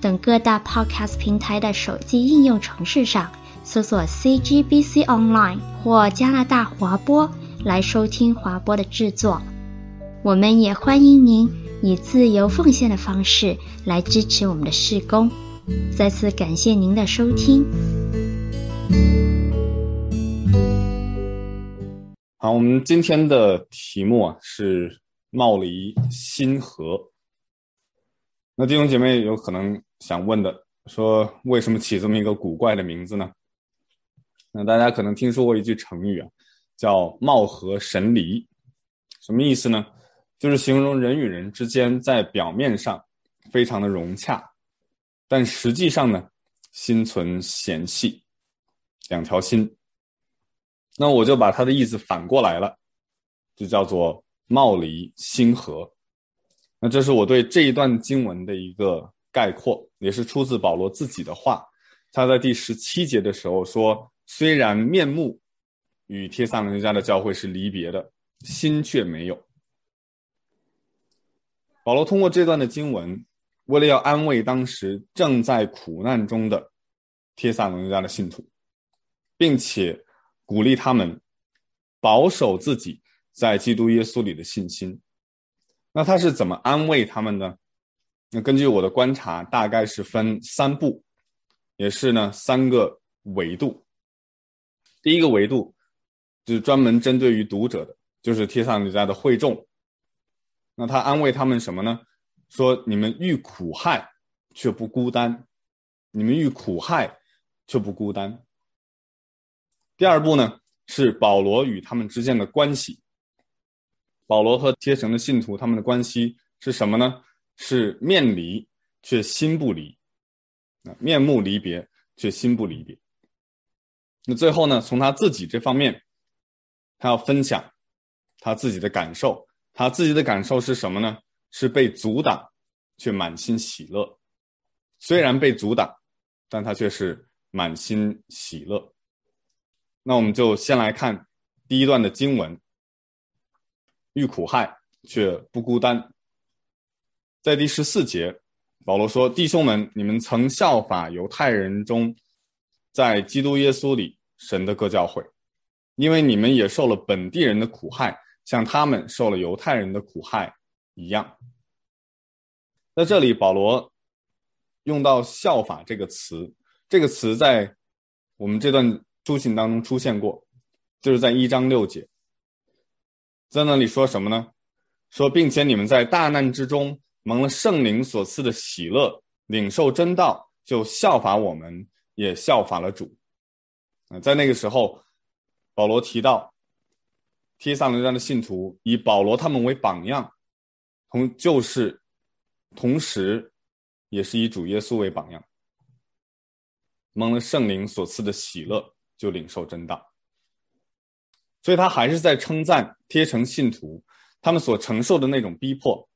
等各大 Podcast 平台的手机应用程式上搜索 CGBC Online 或加拿大华播来收听华播的制作。我们也欢迎您以自由奉献的方式来支持我们的事工。再次感谢您的收听。好，我们今天的题目啊是冒离心河。那弟兄姐妹有可能想问的，说为什么起这么一个古怪的名字呢？那大家可能听说过一句成语啊，叫貌合神离，什么意思呢？就是形容人与人之间在表面上非常的融洽，但实际上呢，心存嫌隙，两条心。那我就把他的意思反过来了，就叫做貌离心合。那这是我对这一段经文的一个概括，也是出自保罗自己的话。他在第十七节的时候说：“虽然面目与帖撒罗尼迦的教会是离别的，心却没有。”保罗通过这段的经文，为了要安慰当时正在苦难中的帖撒罗尼迦的信徒，并且。鼓励他们保守自己在基督耶稣里的信心。那他是怎么安慰他们呢？那根据我的观察，大概是分三步，也是呢三个维度。第一个维度就是专门针对于读者的，就是贴上你家的会众。那他安慰他们什么呢？说你们遇苦害却不孤单，你们遇苦害却不孤单。第二步呢，是保罗与他们之间的关系。保罗和贴城的信徒他们的关系是什么呢？是面离却心不离，啊，面目离别却心不离别。那最后呢，从他自己这方面，他要分享他自己的感受。他自己的感受是什么呢？是被阻挡却满心喜乐。虽然被阻挡，但他却是满心喜乐。那我们就先来看第一段的经文，遇苦害却不孤单。在第十四节，保罗说：“弟兄们，你们曾效法犹太人中，在基督耶稣里神的各教会，因为你们也受了本地人的苦害，像他们受了犹太人的苦害一样。”在这里，保罗用到“效法”这个词，这个词在我们这段。书信当中出现过，就是在一章六节，在那里说什么呢？说，并且你们在大难之中蒙了圣灵所赐的喜乐，领受真道，就效法我们，也效法了主。啊，在那个时候，保罗提到，帖撒罗尼迦的信徒以保罗他们为榜样，同就是，同时，也是以主耶稣为榜样，蒙了圣灵所赐的喜乐。就领受真道，所以他还是在称赞帖城信徒，他们所承受的那种逼迫，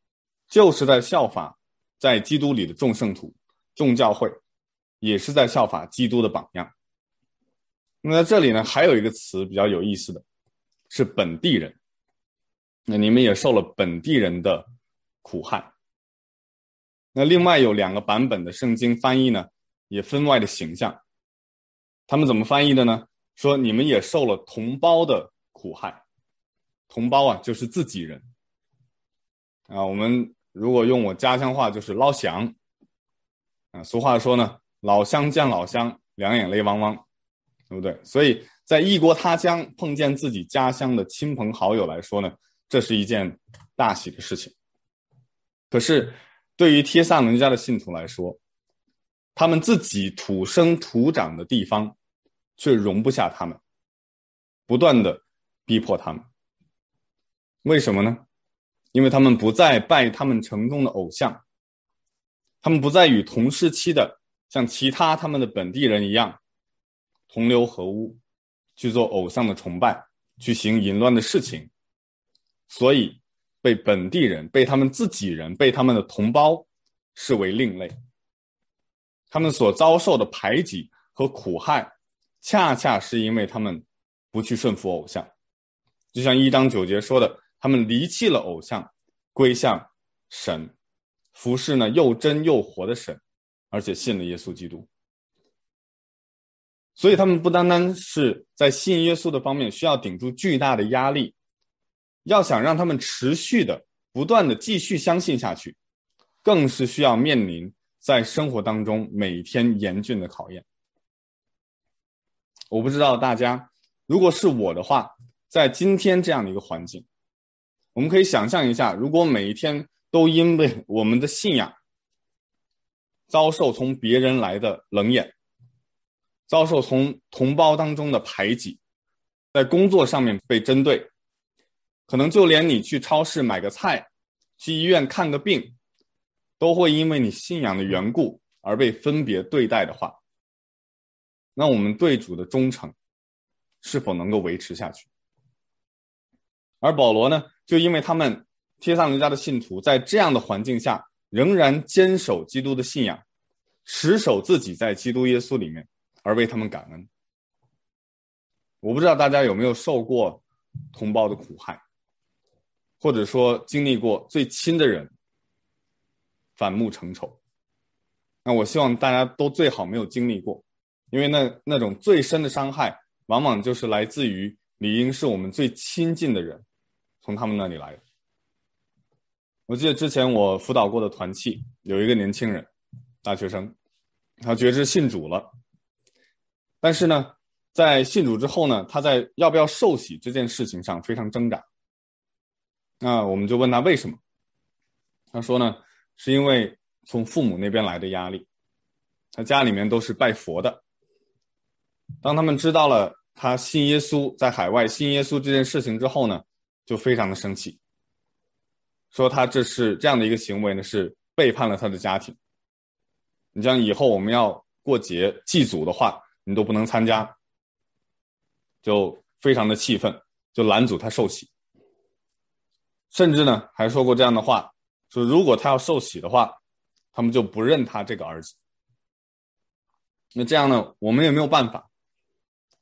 就是在效法在基督里的众圣徒、众教会，也是在效法基督的榜样。那么在这里呢，还有一个词比较有意思的，是本地人。那你们也受了本地人的苦害。那另外有两个版本的圣经翻译呢，也分外的形象。他们怎么翻译的呢？说你们也受了同胞的苦害，同胞啊，就是自己人啊。我们如果用我家乡话，就是老乡啊。俗话说呢，老乡见老乡，两眼泪汪汪，对不对？所以在异国他乡碰见自己家乡的亲朋好友来说呢，这是一件大喜的事情。可是对于帖撒罗尼迦的信徒来说，他们自己土生土长的地方。却容不下他们，不断的逼迫他们。为什么呢？因为他们不再拜他们城中的偶像，他们不再与同时期的像其他他们的本地人一样，同流合污，去做偶像的崇拜，去行淫乱的事情，所以被本地人、被他们自己人、被他们的同胞视为另类。他们所遭受的排挤和苦害，恰恰是因为他们不去顺服偶像。就像一章九节说的，他们离弃了偶像，归向神，服侍呢又真又活的神，而且信了耶稣基督。所以他们不单单是在信耶稣的方面需要顶住巨大的压力，要想让他们持续的、不断的继续相信下去，更是需要面临在生活当中每天严峻的考验。我不知道大家，如果是我的话，在今天这样的一个环境，我们可以想象一下，如果每一天都因为我们的信仰遭受从别人来的冷眼，遭受从同胞当中的排挤，在工作上面被针对，可能就连你去超市买个菜，去医院看个病，都会因为你信仰的缘故而被分别对待的话，那我们对主的忠诚是否能够维持下去？而保罗呢，就因为他们帖撒罗家的信徒在这样的环境下，仍然坚守基督的信仰，持守自己在基督耶稣里面，而为他们感恩。我不知道大家有没有受过同胞的苦害，或者说经历过最亲的人反目成仇。那我希望大家都最好没有经历过，因为那那种最深的伤害，往往就是来自于理应是我们最亲近的人。从他们那里来的。我记得之前我辅导过的团契有一个年轻人，大学生，他觉知信主了。但是呢，在信主之后呢，他在要不要受洗这件事情上非常挣扎。那我们就问他为什么？他说呢，是因为从父母那边来的压力。他家里面都是拜佛的。当他们知道了他信耶稣，在海外信耶稣这件事情之后呢，就非常的生气，说他这是这样的一个行为呢，是背叛了他的家庭。你像以后我们要过节祭祖的话，你都不能参加，就非常的气愤，就拦阻他受洗。甚至呢，还说过这样的话，说如果他要受洗的话，他们就不认他这个儿子。那这样呢，我们也没有办法，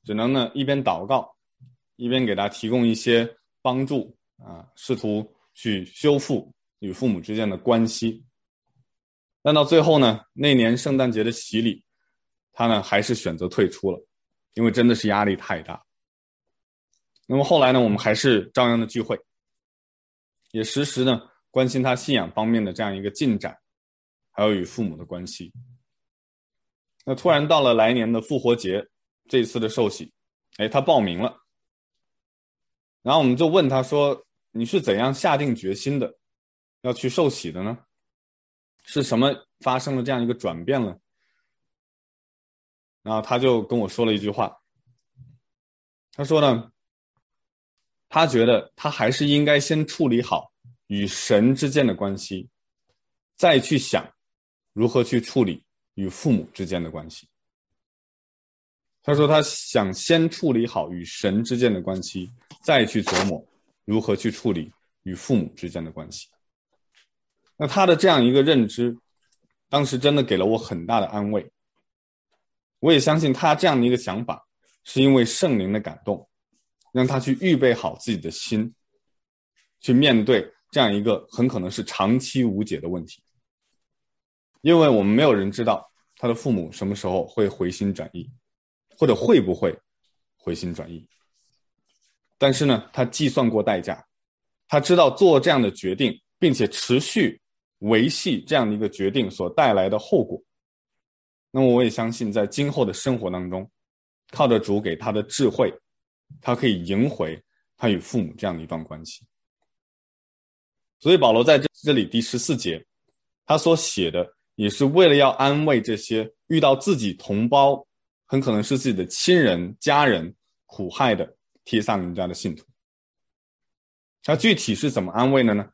只能呢一边祷告，一边给他提供一些。帮助啊，试图去修复与父母之间的关系，但到最后呢，那年圣诞节的洗礼，他呢还是选择退出了，因为真的是压力太大。那么后来呢，我们还是照样的聚会，也时时呢关心他信仰方面的这样一个进展，还有与父母的关系。那突然到了来年的复活节，这次的受洗，哎，他报名了。然后我们就问他说：“你是怎样下定决心的，要去受洗的呢？是什么发生了这样一个转变了？”然后他就跟我说了一句话，他说呢，他觉得他还是应该先处理好与神之间的关系，再去想如何去处理与父母之间的关系。他说他想先处理好与神之间的关系。再去琢磨如何去处理与父母之间的关系。那他的这样一个认知，当时真的给了我很大的安慰。我也相信他这样的一个想法，是因为圣灵的感动，让他去预备好自己的心，去面对这样一个很可能是长期无解的问题。因为我们没有人知道他的父母什么时候会回心转意，或者会不会回心转意。但是呢，他计算过代价，他知道做这样的决定，并且持续维系这样的一个决定所带来的后果。那么，我也相信，在今后的生活当中，靠着主给他的智慧，他可以赢回他与父母这样的一段关系。所以，保罗在这这里第十四节，他所写的也是为了要安慰这些遇到自己同胞，很可能是自己的亲人、家人苦害的。帖撒罗尼迦的信徒，那具体是怎么安慰的呢？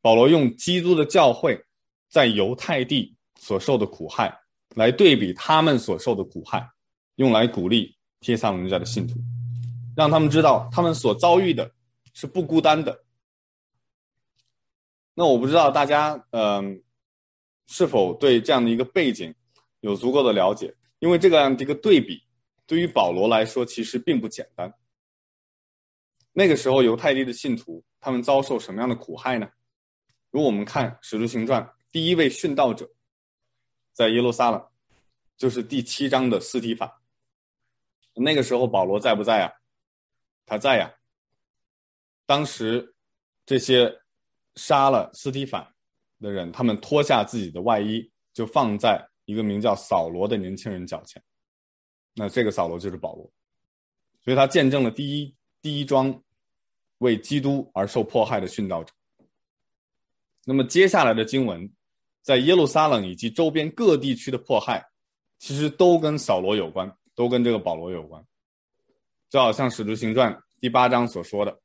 保罗用基督的教会在犹太地所受的苦害，来对比他们所受的苦害，用来鼓励帖撒罗尼迦的信徒，让他们知道他们所遭遇的是不孤单的。那我不知道大家嗯、是否对这样的一个背景有足够的了解，因为这个样的一个对比对于保罗来说其实并不简单。那个时候犹太地的信徒他们遭受什么样的苦害呢？如果我们看《使徒行传》，第一位殉道者在耶路撒冷，就是第七章的斯提法。那个时候保罗在不在啊？他在呀。当时这些杀了斯提法的人，他们脱下自己的外衣，就放在一个名叫扫罗的年轻人脚前。那这个扫罗就是保罗，所以他见证了第一第一桩为基督而受迫害的殉道者。那么接下来的经文，在耶路撒冷以及周边各地区的迫害，其实都跟扫罗有关，都跟这个保罗有关。就好像《使徒行传》第八章所说的，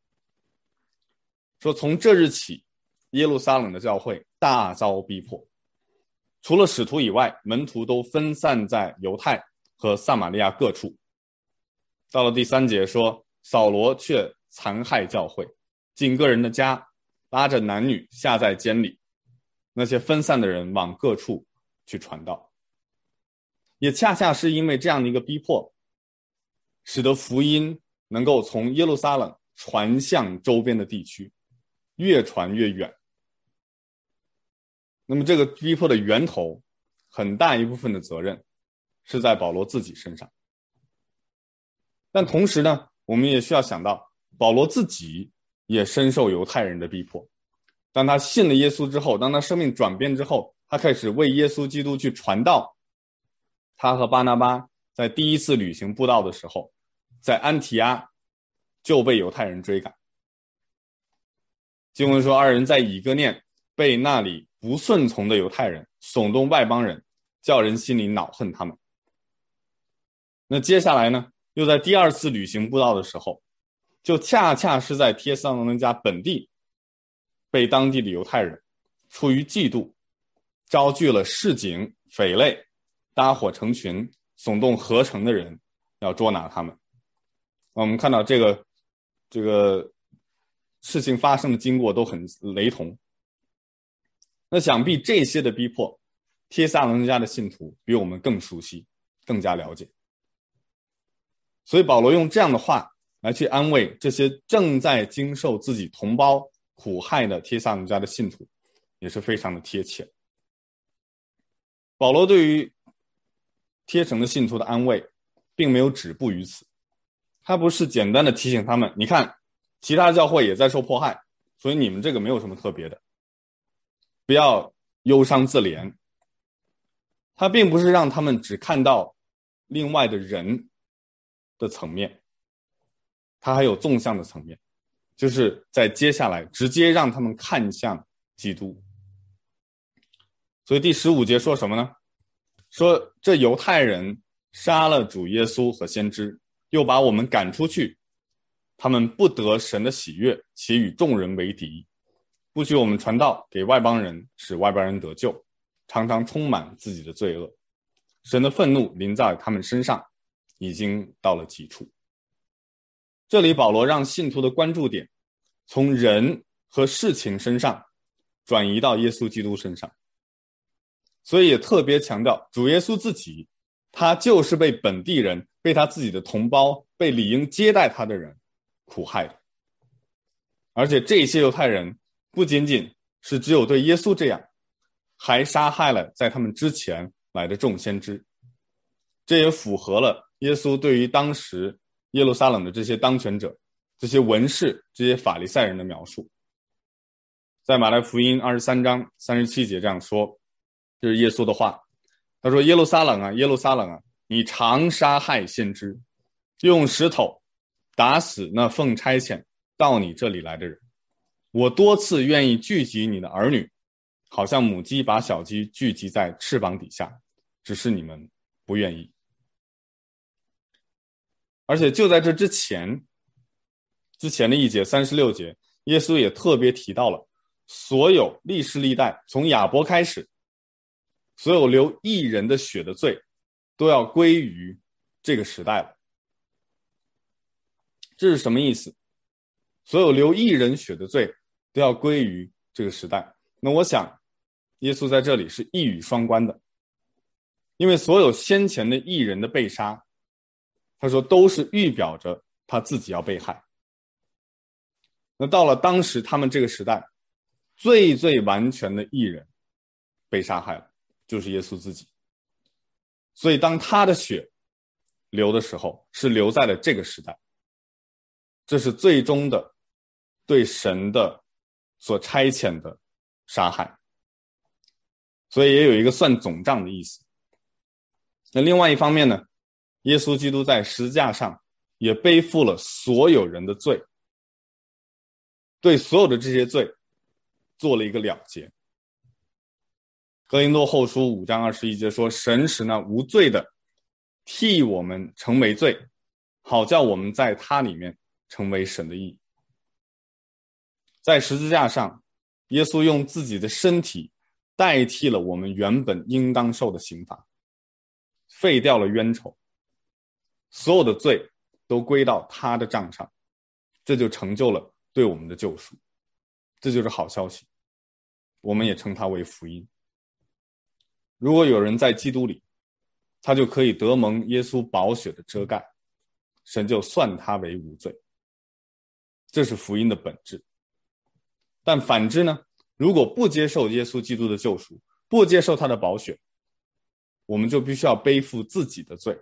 说从这日起，耶路撒冷的教会大遭逼迫，除了使徒以外，门徒都分散在犹太和撒玛利亚各处。到了第三节说，扫罗却残害教会，进个人的家。拉着男女下在监里，那些分散的人往各处去传道，也恰恰是因为这样的一个逼迫，使得福音能够从耶路撒冷传向周边的地区，越传越远。那么这个逼迫的源头，很大一部分的责任是在保罗自己身上，但同时呢，我们也需要想到保罗自己。也深受犹太人的逼迫。当他信了耶稣之后，当他生命转变之后，他开始为耶稣基督去传道。他和巴拿巴在第一次旅行布道的时候，在安提阿就被犹太人追赶。经文说，二人在以哥念被那里不顺从的犹太人耸动外邦人，叫人心里恼恨他们。那接下来呢，又在第二次旅行布道的时候。就恰恰是在帖撒罗尼迦本地，被当地的犹太人出于嫉妒，招聚了市井匪类，搭伙成群，耸动合城的人，要捉拿他们。我们看到这个这个事情发生的经过都很雷同。那想必这些的逼迫，帖撒罗尼迦的信徒比我们更熟悉，更加了解。所以保罗用这样的话。来去安慰这些正在经受自己同胞苦害的帖撒罗家的信徒，也是非常的贴切。保罗对于帖城的信徒的安慰，并没有止步于此，他不是简单的提醒他们：“你看，其他教会也在受迫害，所以你们这个没有什么特别的，不要忧伤自怜。”他并不是让他们只看到另外的人的层面。他还有纵向的层面，就是在接下来直接让他们看向基督。所以第十五节说什么呢？说这犹太人杀了主耶稣和先知，又把我们赶出去，他们不得神的喜悦，且与众人为敌，不许我们传道给外邦人，使外邦人得救，常常充满自己的罪恶。神的愤怒临在他们身上，已经到了极处。这里保罗让信徒的关注点从人和事情身上转移到耶稣基督身上，所以也特别强调主耶稣自己，他就是被本地人、被他自己的同胞、被理应接待他的人苦害的，而且这些犹太人不仅仅是只有对耶稣这样，还杀害了在他们之前来的众先知，这也符合了耶稣对于当时。耶路撒冷的这些当权者、这些文士、这些法利赛人的描述，在马太福音二十三章三十七节这样说，这、是耶稣的话。他说：“耶路撒冷啊，耶路撒冷啊，你常杀害先知，用石头打死那奉差遣到你这里来的人。我多次愿意聚集你的儿女，好像母鸡把小鸡聚集在翅膀底下，只是你们不愿意。”而且就在这之前，之前的一节三十六节，耶稣也特别提到了所有历世历代从亚伯开始，所有流异人的血的罪都要归于这个时代了。这是什么意思？所有流异人血的罪都要归于这个时代。那我想，耶稣在这里是一语双关的，因为所有先前的异人的被杀，他说都是预表着他自己要被害。那到了当时他们这个时代，最最完全的艺人被杀害了，就是耶稣自己。所以当他的血流的时候，是流在了这个时代。这是最终的对神的所差遣的杀害，所以也有一个算总账的意思。那另外一方面呢，耶稣基督在十字架上也背负了所有人的罪。对所有的这些罪做了一个了结。哥林多后书五章二十一节说：“神使那无罪的替我们成为罪，好叫我们在他里面成为神的义。”在十字架上，耶稣用自己的身体代替了我们原本应当受的刑罚，废掉了冤仇，所有的罪都归到他的账上，这就成就了。对我们的救赎，这就是好消息。我们也称它为福音。如果有人在基督里，他就可以得蒙耶稣宝血的遮盖，神就算他为无罪。这是福音的本质。但反之呢？如果不接受耶稣基督的救赎，不接受他的宝血，我们就必须要背负自己的罪。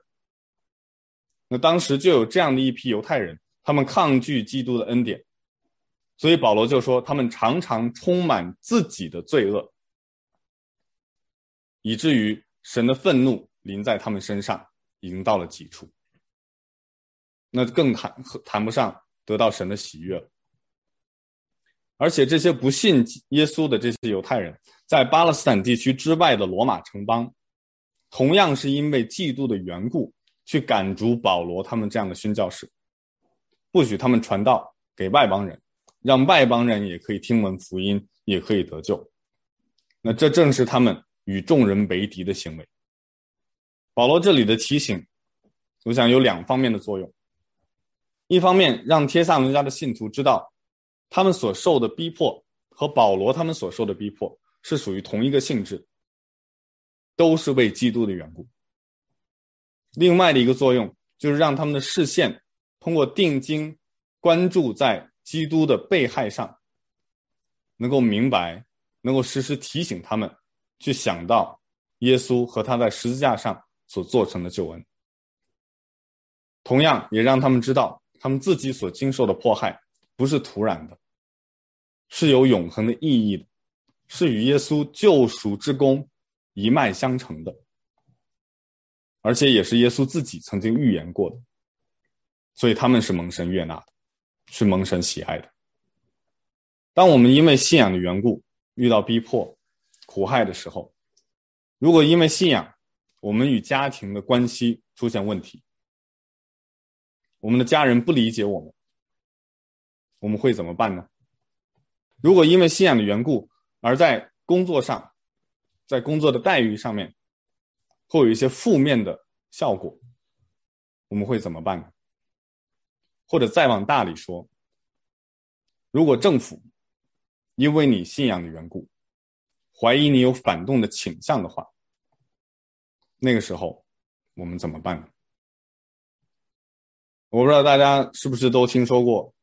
那当时就有这样的一批犹太人，他们抗拒基督的恩典。所以保罗就说，他们常常充满自己的罪恶，以至于神的愤怒临在他们身上，已经到了极处。那更谈谈不上得到神的喜悦了。而且这些不信耶稣的这些犹太人，在巴勒斯坦地区之外的罗马城邦，同样是因为嫉妒的缘故，去赶逐保罗他们这样的宣教士，不许他们传道给外邦人。让外邦人也可以听闻福音，也可以得救。那这正是他们与众人为敌的行为。保罗这里的提醒，我想有两方面的作用：一方面让帖撒罗家的信徒知道，他们所受的逼迫和保罗他们所受的逼迫是属于同一个性质，都是为基督的缘故；另外的一个作用，就是让他们的视线通过定睛关注在。基督的被害上，能够明白，能够时时提醒他们去想到耶稣和他在十字架上所做成的救恩。同样，也让他们知道，他们自己所经受的迫害不是徒然的，是有永恒的意义的，是与耶稣救赎之功一脉相承的，而且也是耶稣自己曾经预言过的，所以他们是蒙神悦纳的。是蒙神喜爱的。当我们因为信仰的缘故遇到逼迫、苦害的时候，如果因为信仰，我们与家庭的关系出现问题，我们的家人不理解我们，我们会怎么办呢？如果因为信仰的缘故，而在工作上，在工作的待遇上面，会有一些负面的效果，我们会怎么办呢？或者再往大里说，如果政府因为你信仰的缘故，怀疑你有反动的倾向的话，那个时候我们怎么办呢？我不知道大家是不是都听说过，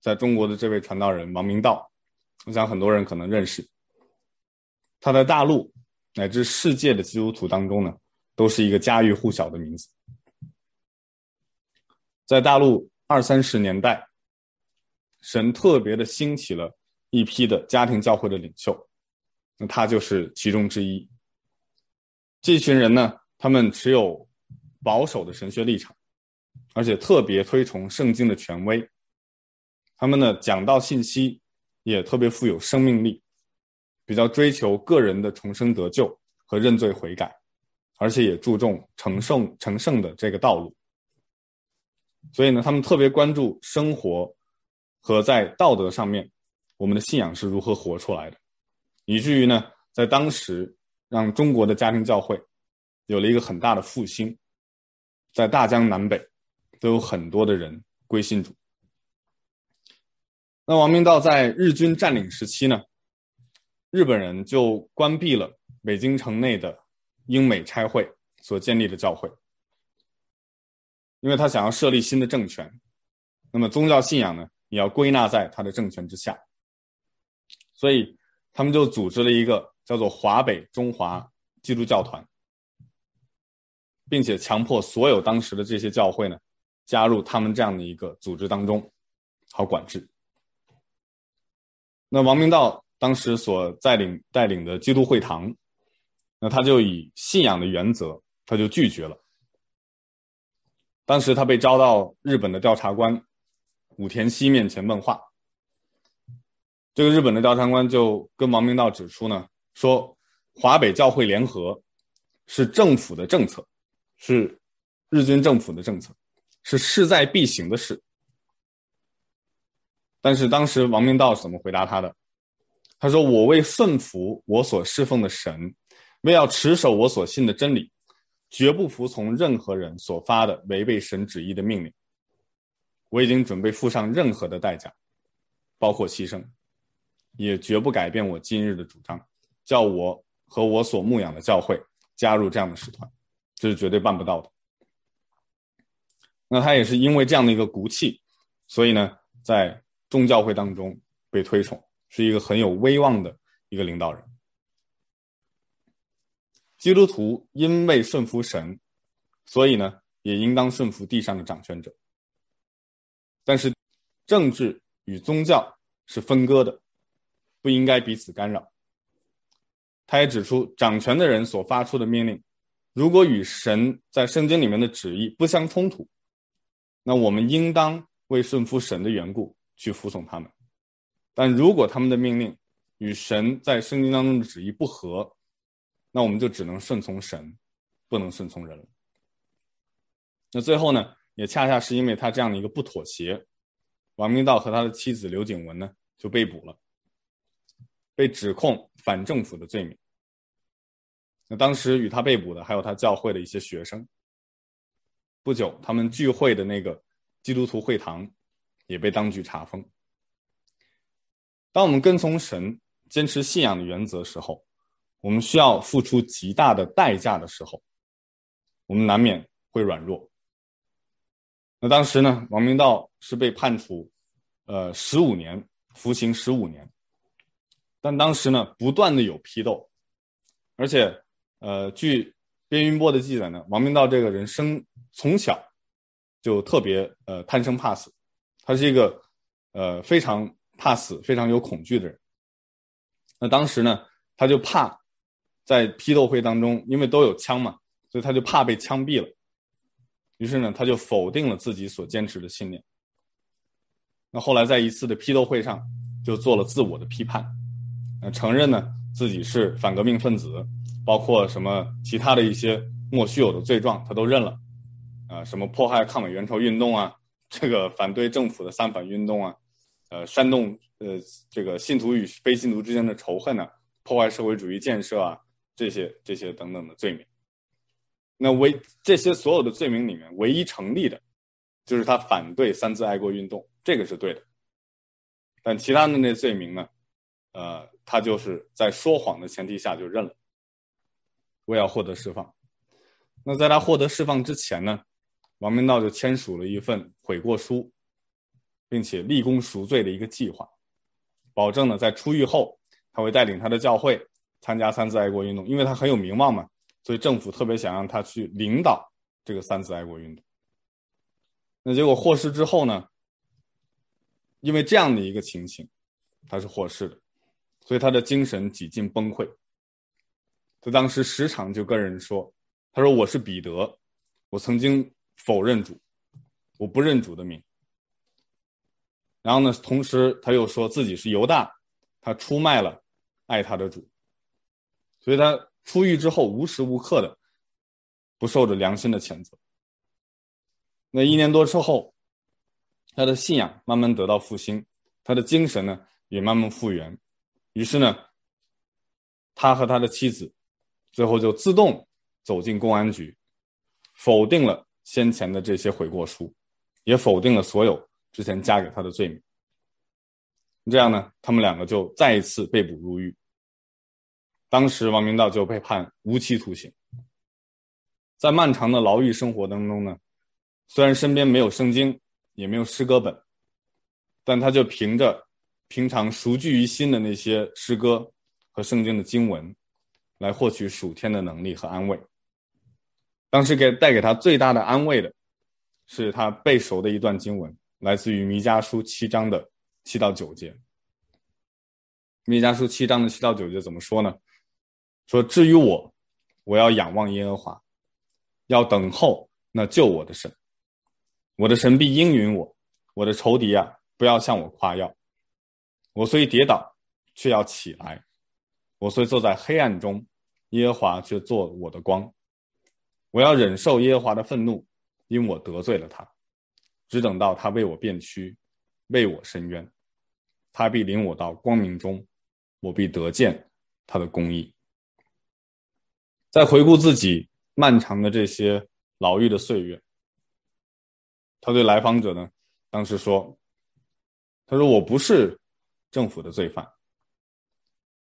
在中国的这位传道人王明道，我想很多人可能认识。他在大陆乃至世界的基督徒当中呢，都是一个家喻户晓的名字。在大陆二三十年代，神特别的兴起了一批的家庭教会的领袖，那他就是其中之一。这群人呢，他们持有保守的神学立场，而且特别推崇圣经的权威。他们呢，讲到信息也特别富有生命力，比较追求个人的重生得救和认罪悔改，而且也注重成圣成圣的这个道路。所以呢，他们特别关注生活和在道德上面，我们的信仰是如何活出来的，以至于呢，在当时让中国的家庭教会有了一个很大的复兴，在大江南北都有很多的人归信主。那王明道在日军占领时期呢，日本人就关闭了北京城内的英美差会所建立的教会，因为他想要设立新的政权，那么宗教信仰呢，也要归纳在他的政权之下，所以他们就组织了一个叫做华北中华基督教团，并且强迫所有当时的这些教会呢，加入他们这样的一个组织当中，好管制。那王明道当时所带领带领的基督会堂，那他就以信仰的原则，他就拒绝了。当时他被招到日本的调查官武田西面前问话，这个日本的调查官就跟王明道指出呢，说华北教会联合是政府的政策，是日军政府的政策，是势在必行的事。但是当时王明道是怎么回答他的？他说：“我为顺服我所侍奉的神，为要持守我所信的真理，绝不服从任何人所发的违背神旨意的命令。我已经准备付上任何的代价，包括牺牲，也绝不改变我今日的主张，叫我和我所牧养的教会加入这样的使团，这是绝对办不到的。那他也是因为这样的一个骨气，所以呢，在。”众教会当中被推崇，是一个很有威望的一个领导人。基督徒因为顺服神，所以呢，也应当顺服地上的掌权者。但是，政治与宗教是分割的，不应该彼此干扰。他也指出，掌权的人所发出的命令，如果与神在圣经里面的旨意不相冲突，那我们应当为顺服神的缘故。去服从他们，但如果他们的命令与神在圣经当中的旨意不合，那我们就只能顺从神，不能顺从人了。那最后呢，也恰恰是因为他这样的一个不妥协，王明道和他的妻子刘景文呢就被捕了，被指控反政府的罪名。那当时与他被捕的还有他教会的一些学生。不久，他们聚会的那个基督徒会堂。也被当局查封。当我们跟从神、坚持信仰的原则时候，我们需要付出极大的代价的时候，我们难免会软弱。那当时呢，王明道是被判处，呃，十五年，服刑十五年。但当时呢，不断的有批斗，而且，呃，据边云波的记载呢，王明道这个人生从小就特别呃贪生怕死。他是一个，呃，非常怕死、非常有恐惧的人。那当时呢，他就怕在批斗会当中，因为都有枪嘛，所以他就怕被枪毙了。于是呢，他就否定了自己所坚持的信念。那后来在一次的批斗会上，就做了自我的批判，呃，承认呢自己是反革命分子，包括什么其他的一些莫须有的罪状，他都认了。啊、什么迫害抗美援朝运动啊。这个反对政府的三反运动啊，呃，煽动呃这个信徒与非信徒之间的仇恨啊，破坏社会主义建设啊，这些这些等等的罪名。那唯这些所有的罪名里面，唯一成立的，就是他反对三自爱国运动，这个是对的。但其他的那罪名呢，呃，他就是在说谎的前提下就认了，为要获得释放。那在他获得释放之前呢，王明道就签署了一份悔过书，并且立功赎罪的一个计划，保证呢在出狱后他会带领他的教会参加三自爱国运动，因为他很有名望嘛，所以政府特别想让他去领导这个三自爱国运动。那结果获释之后呢，因为这样的一个情形，他是获释的，所以他的精神几近崩溃。他当时时常就跟人说：“他说我是彼得，我曾经。”否认主，我不认主的名。然后呢，同时他又说自己是犹大，他出卖了爱他的主，所以他出狱之后无时无刻的不受着良心的谴责。那一年多之后，他的信仰慢慢得到复兴，他的精神呢也慢慢复原。于是呢，他和他的妻子最后就自动走进公安局，否定了先前的这些悔过书，也否定了所有之前加给他的罪名。这样呢，他们两个就再一次被捕入狱。当时王明道就被判无期徒刑。在漫长的牢狱生活当中呢，虽然身边没有圣经，也没有诗歌本，但他就凭着平常熟聚于心的那些诗歌和圣经的经文，来获取属天的能力和安慰。当时给带给他最大的安慰的，是他背熟的一段经文，来自于弥迦书七章的七到九节。弥迦书七章的七到九节怎么说呢？说至于我，我要仰望耶和华，要等候那救我的神。我的神必应允我，我的仇敌啊，不要向我夸耀。我虽跌倒，却要起来；我虽坐在黑暗中，耶和华却作我的光。我要忍受耶和华的愤怒，因我得罪了他，只等到他为我辨屈，为我伸冤。他必领我到光明中，我必得见他的公义。在回顾自己漫长的这些牢狱的岁月，他对来访者呢，当时说：“他说我不是政府的罪犯，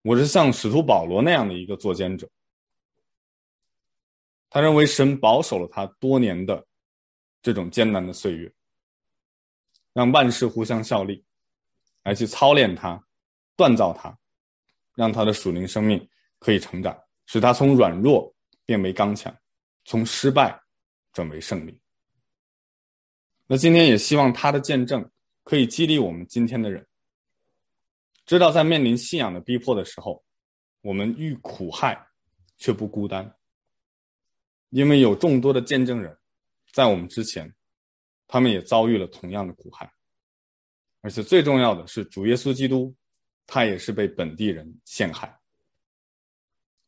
我是像使徒保罗那样的一个作奸者。”他认为神保守了他多年的这种艰难的岁月，让万事互相效力，来去操练他、锻造他，让他的属灵生命可以成长，使他从软弱变为刚强，从失败转为胜利。那今天也希望他的见证可以激励我们今天的人，知道在面临信仰的逼迫的时候，我们遇苦害却不孤单。因为有众多的见证人，在我们之前，他们也遭遇了同样的苦害，而且最重要的是，主耶稣基督，他也是被本地人陷害。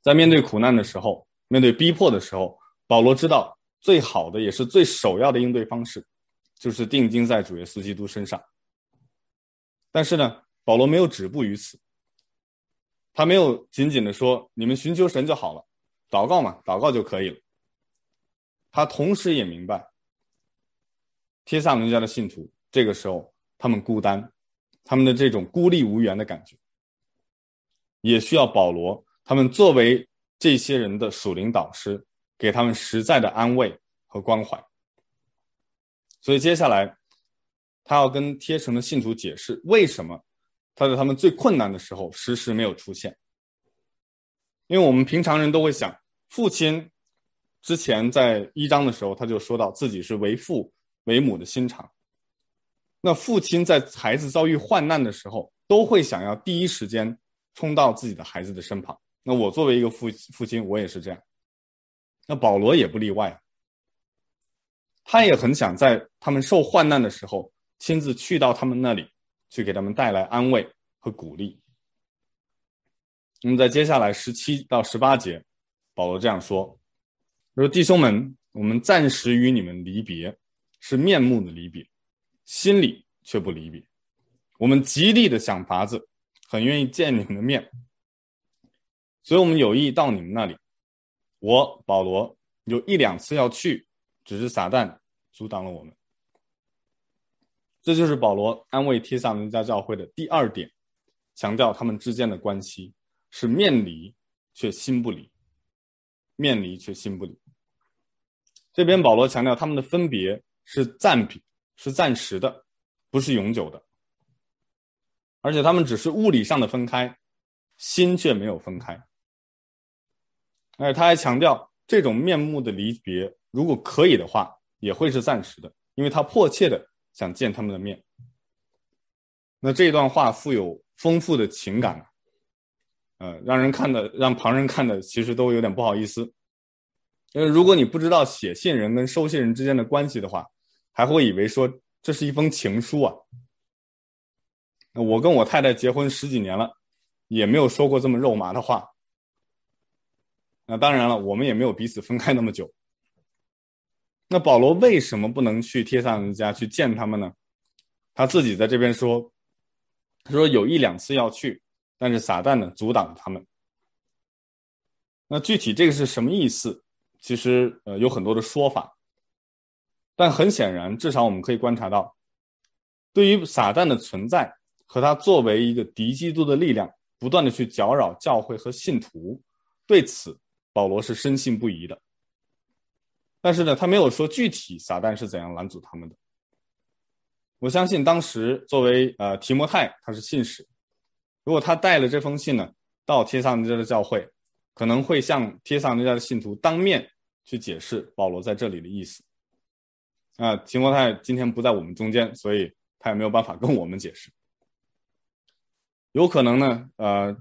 在面对苦难的时候，面对逼迫的时候，保罗知道最好的也是最首要的应对方式，就是定睛在主耶稣基督身上。但是呢，保罗没有止步于此，他没有仅仅的说，你们寻求神就好了，祷告嘛，祷告就可以了。他同时也明白，帖撒罗尼迦的信徒这个时候他们孤单，他们的这种孤立无援的感觉，也需要保罗他们作为这些人的属灵导师，给他们实在的安慰和关怀。所以接下来，他要跟帖城的信徒解释为什么他在他们最困难的时候时时没有出现。因为我们平常人都会想，父亲。之前在一章的时候，他就说到自己是为父为母的心肠。那父亲在孩子遭遇患难的时候，都会想要第一时间冲到自己的孩子的身旁。那我作为一个父父亲，我也是这样。那保罗也不例外，他也很想在他们受患难的时候，亲自去到他们那里，去给他们带来安慰和鼓励。那么在接下来十七到十八节，保罗这样说。说弟兄们，我们暂时与你们离别，是面目的离别，心里却不离别。我们极力的想法子，很愿意见你们的面，所以我们有意到你们那里。我保罗有一两次要去，只是撒旦阻挡了我们。这就是保罗安慰帖撒罗尼迦教会的第二点，强调他们之间的关系是面离却心不离。面离却心不离。这边保罗强调他们的分别是暂别，是暂时的，不是永久的。而且他们只是物理上的分开，心却没有分开。而且他还强调，这种面目的离别，如果可以的话，也会是暂时的，因为他迫切的想见他们的面。那这段话富有丰富的情感。呃，让人看的，让旁人看的，其实都有点不好意思。因为如果你不知道写信人跟收信人之间的关系的话，还会以为说这是一封情书啊。我跟我太太结婚十几年了，也没有说过这么肉麻的话。那当然了，我们也没有彼此分开那么久。那保罗为什么不能去帖撒罗家去见他们呢？他自己在这边说，他说有一两次要去。但是撒旦呢，阻挡了他们。那具体这个是什么意思？其实呃有很多的说法，但很显然，至少我们可以观察到，对于撒旦的存在和他作为一个敌基督的力量，不断的去搅扰教会和信徒，对此保罗是深信不疑的。但是呢，他没有说具体撒旦是怎样拦阻他们的。我相信当时作为呃提摩太他是信使，如果他带了这封信呢到帖撒尼迦的教会，可能会向帖撒尼迦的信徒当面去解释保罗在这里的意思。啊、呃，提摩太今天不在我们中间，所以他也没有办法跟我们解释。有可能呢，呃，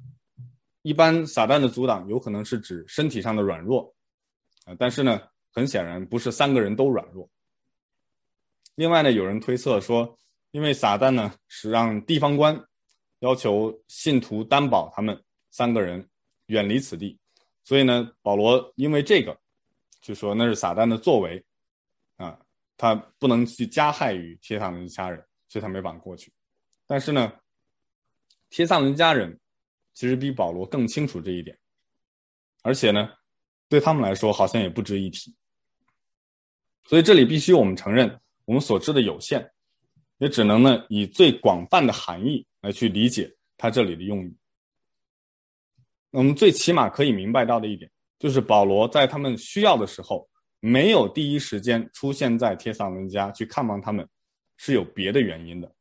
一般撒旦的阻挡有可能是指身体上的软弱，啊、但是呢，很显然不是三个人都软弱。另外呢，有人推测说，因为撒旦呢是让地方官要求信徒担保他们三个人远离此地，所以呢，保罗因为这个就说那是撒旦的作为啊，他不能去加害于帖撒罗尼迦人，所以他没法过去。但是呢，帖撒伦家人其实比保罗更清楚这一点，而且呢，对他们来说好像也不值一提。所以这里必须我们承认。我们所知的有限，也只能呢以最广泛的含义来去理解他这里的用语。我们最起码可以明白到的一点，就是保罗在他们需要的时候，没有第一时间出现在帖撒罗尼迦去看望他们，是有别的原因的，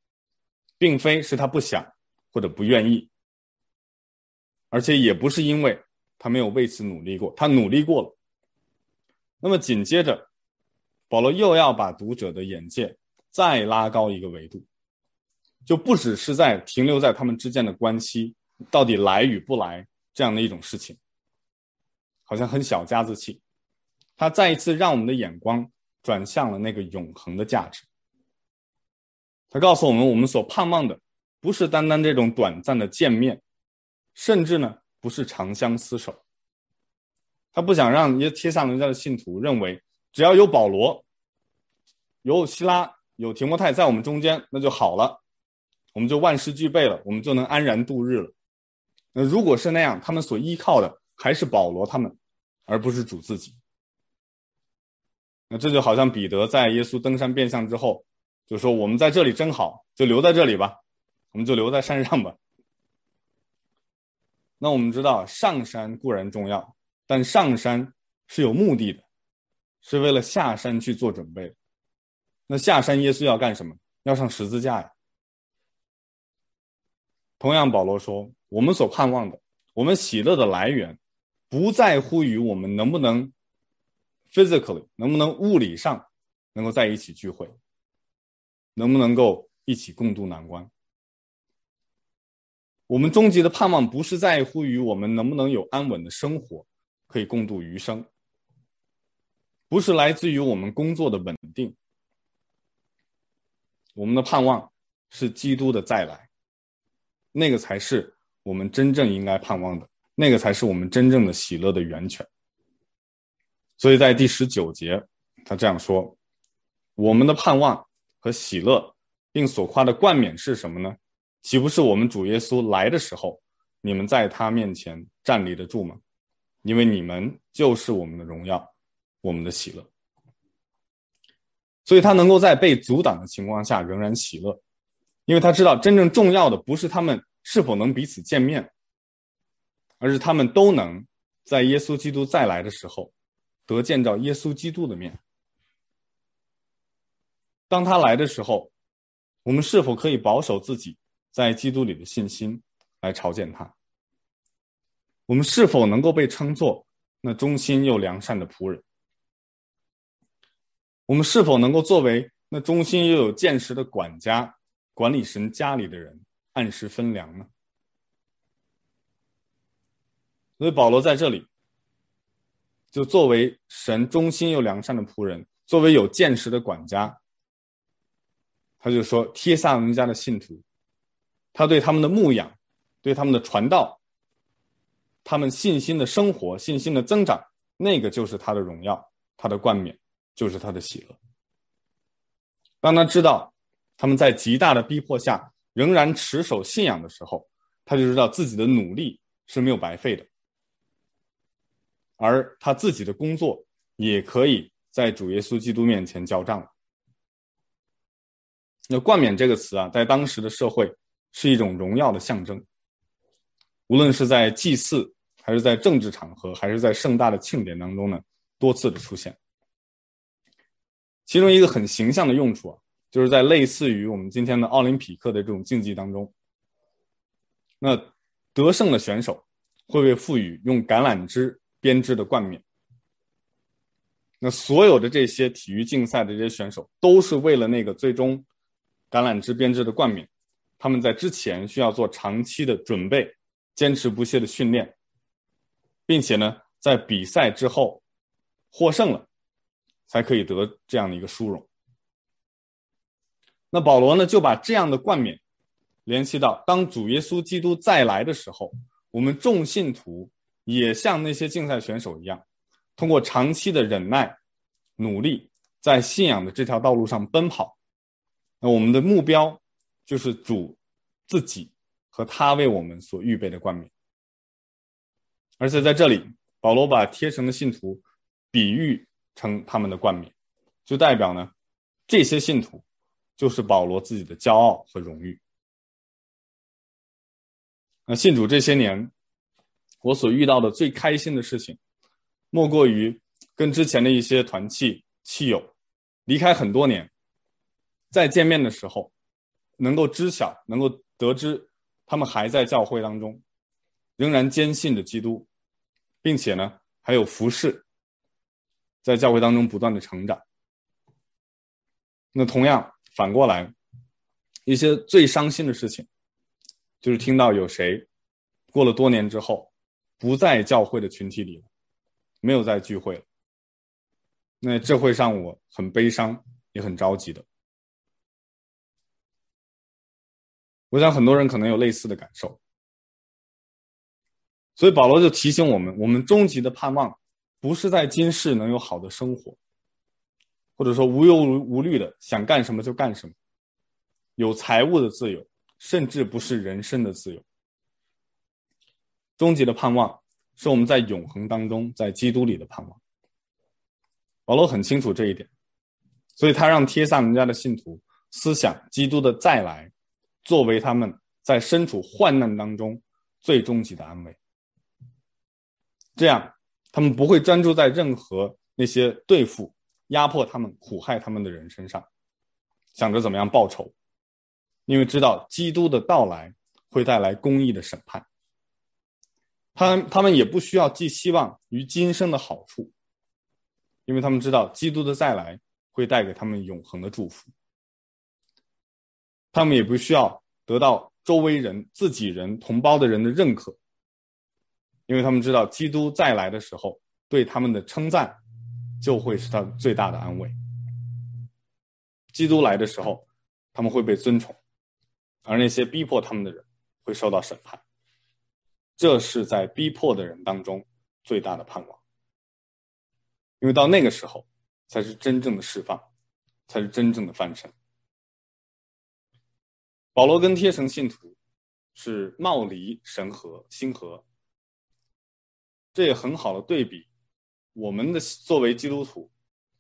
并非是他不想或者不愿意，而且也不是因为他没有为此努力过，他努力过了。那么紧接着。保罗又要把读者的眼界再拉高一个维度，就不只是在停留在他们之间的关系到底来与不来这样的一种事情，好像很小家子气。他再一次让我们的眼光转向了那个永恒的价值。他告诉我们，我们所盼望的不是单单这种短暂的见面，甚至呢不是长相厮守。他不想让一些帖撒罗尼迦的信徒认为。只要有保罗、有希拉、有提摩太在我们中间，那就好了，我们就万事俱备了，我们就能安然度日了。那如果是那样，他们所依靠的还是保罗他们，而不是主自己。那这就好像彼得在耶稣登山变相之后，就说：“我们在这里真好，就留在这里吧，我们就留在山上吧。”那我们知道，上山固然重要，但上山是有目的的。是为了下山去做准备。那下山，耶稣要干什么？要上十字架呀。同样，保罗说，我们所盼望的，我们喜乐的来源，不在乎于我们能不能 physically，能不能物理上能够在一起聚会，能不能够一起共度难关。我们终极的盼望，不是在乎于我们能不能有安稳的生活，可以共度余生。不是来自于我们工作的稳定，我们的盼望是基督的再来，那个才是我们真正应该盼望的，那个才是我们真正的喜乐的源泉。所以在第十九节，他这样说：“我们的盼望和喜乐，并所夸的冠冕是什么呢？岂不是我们主耶稣来的时候，你们在他面前站立得住吗？因为你们就是我们的荣耀。”我们的喜乐，所以他能够在被阻挡的情况下仍然喜乐，因为他知道真正重要的不是他们是否能彼此见面，而是他们都能在耶稣基督再来的时候得见着耶稣基督的面。当他来的时候，我们是否可以保守自己在基督里的信心来朝见他？我们是否能够被称作那忠心又良善的仆人？我们是否能够作为那忠心又有见识的管家，管理神家里的人，按时分粮呢？所以保罗在这里，就作为神忠心又良善的仆人，作为有见识的管家，他就说：帖撒罗尼迦的信徒，他对他们的牧养，对他们的传道，他们信心的生活、信心的增长，那个就是他的荣耀，他的冠冕。就是他的喜乐。当他知道他们在极大的逼迫下仍然持守信仰的时候，他就知道自己的努力是没有白费的。而他自己的工作也可以在主耶稣基督面前交账。那冠冕这个词啊，在当时的社会是一种荣耀的象征，无论是在祭祀，还是在政治场合，还是在盛大的庆典当中呢，多次的出现。其中一个很形象的用处啊，就是在类似于我们今天的奥林匹克的这种竞技当中，那得胜的选手会被赋予用橄榄枝编织的冠冕。那所有的这些体育竞赛的这些选手，都是为了那个最终橄榄枝编织的冠冕，他们在之前需要做长期的准备，坚持不懈的训练，并且呢，在比赛之后获胜了，才可以得这样的一个殊荣。那保罗呢，就把这样的冠冕联系到当主耶稣基督再来的时候，我们众信徒也像那些竞赛选手一样，通过长期的忍耐、努力，在信仰的这条道路上奔跑。那我们的目标就是主自己和他为我们所预备的冠冕。而且在这里，保罗把贴成的信徒比喻成他们的冠冕，就代表呢，这些信徒。就是保罗自己的骄傲和荣誉。那信主这些年，我所遇到的最开心的事情，莫过于跟之前的一些团契契友离开很多年，再见面的时候，能够知晓、能够得知，他们还在教会当中，仍然坚信着基督，并且呢，还有服侍，在教会当中不断的成长。那同样。反过来，一些最伤心的事情，就是听到有谁过了多年之后，不在教会的群体里了，没有再聚会了。那这会让我很悲伤，也很着急的。我想很多人可能有类似的感受，所以保罗就提醒我们：我们终极的盼望，不是在今世能有好的生活。或者说无忧无虑的想干什么就干什么，有财务的自由，甚至不是人身的自由。终极的盼望是我们在永恒当中，在基督里的盼望。保罗很清楚这一点，所以他让帖撒罗尼迦的信徒思想基督的再来，作为他们在身处患难当中最终极的安慰。这样，他们不会专注在任何那些对付。压迫他们、苦害他们的人身上，想着怎么样报仇，因为知道基督的到来会带来公义的审判。他他们也不需要寄希望于今生的好处，因为他们知道基督的再来会带给他们永恒的祝福。他们也不需要得到周围人、自己人、同胞的人的认可，因为他们知道基督再来的时候对他们的称赞。就会是他最大的安慰。基督来的时候，他们会被尊崇，而那些逼迫他们的人会受到审判。这是在逼迫的人当中最大的盼望，因为到那个时候，才是真正的释放，才是真正的翻身。保罗跟贴神信徒是貌离神合心合，这也很好的对比。我们的作为基督徒，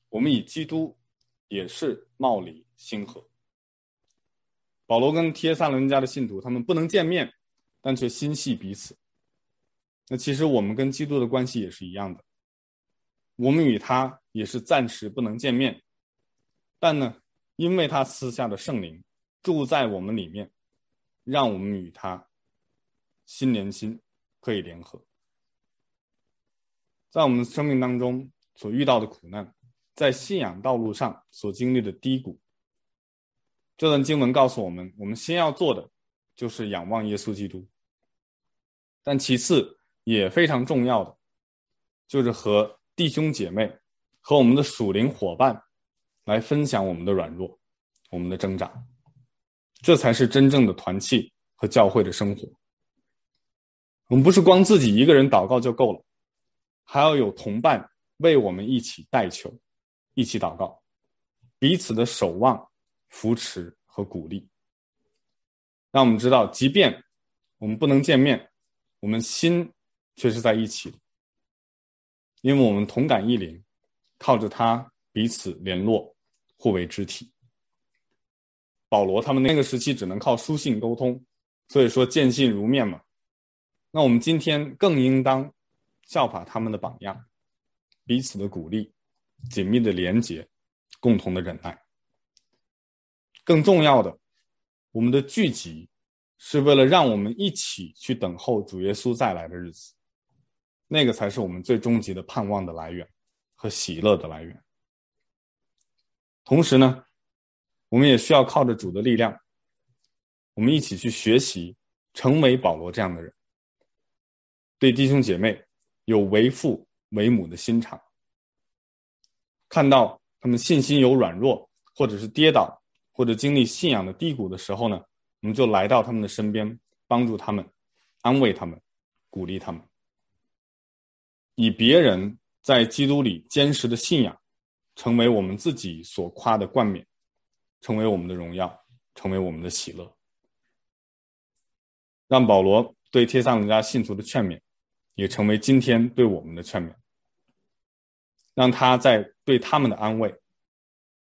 我们以基督也是貌离心合。保罗跟帖撒罗尼迦的信徒，他们不能见面，但却心系彼此。那其实我们跟基督的关系也是一样的，我们与他也是暂时不能见面，但呢，因为他赐下的圣灵住在我们里面，让我们与他心连心，可以联合。在我们生命当中所遇到的苦难，在信仰道路上所经历的低谷，这段经文告诉我们：我们先要做的就是仰望耶稣基督。但其次也非常重要的，就是和弟兄姐妹、和我们的属灵伙伴来分享我们的软弱、我们的挣扎，这才是真正的团契和教会的生活。我们不是光自己一个人祷告就够了。还要有同伴为我们一起代求，一起祷告，彼此的守望、扶持和鼓励，让我们知道，即便我们不能见面，我们心却是在一起。因为我们同感一灵，靠着他彼此联络，互为肢体。保罗他们那个时期只能靠书信沟通，所以说见信如面嘛。那我们今天更应当效法他们的榜样，彼此的鼓励，紧密的连结，共同的忍耐。更重要的，我们的聚集是为了让我们一起去等候主耶稣再来的日子，那个才是我们最终极的盼望的来源和喜乐的来源。同时呢，我们也需要靠着主的力量，我们一起去学习，成为保罗这样的人，对弟兄姐妹有为父为母的心肠。看到他们信心有软弱，或者是跌倒，或者经历信仰的低谷的时候呢，我们就来到他们的身边，帮助他们，安慰他们，鼓励他们，以别人在基督里坚实的信仰，成为我们自己所夸的冠冕。成为我们的荣耀，成为我们的喜乐，让保罗对帖撒罗尼迦信徒的劝勉，也成为今天对我们的劝勉；让他在对他们的安慰，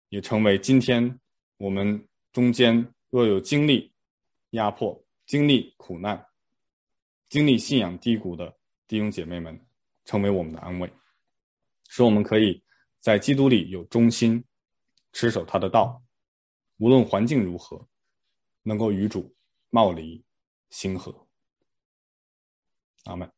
也成为今天我们中间若有经历压迫、经历苦难、经历信仰低谷的弟兄姐妹们，成为我们的安慰，使我们可以在基督里有忠心，持守他的道。无论环境如何，能够与主貌离心和。阿门。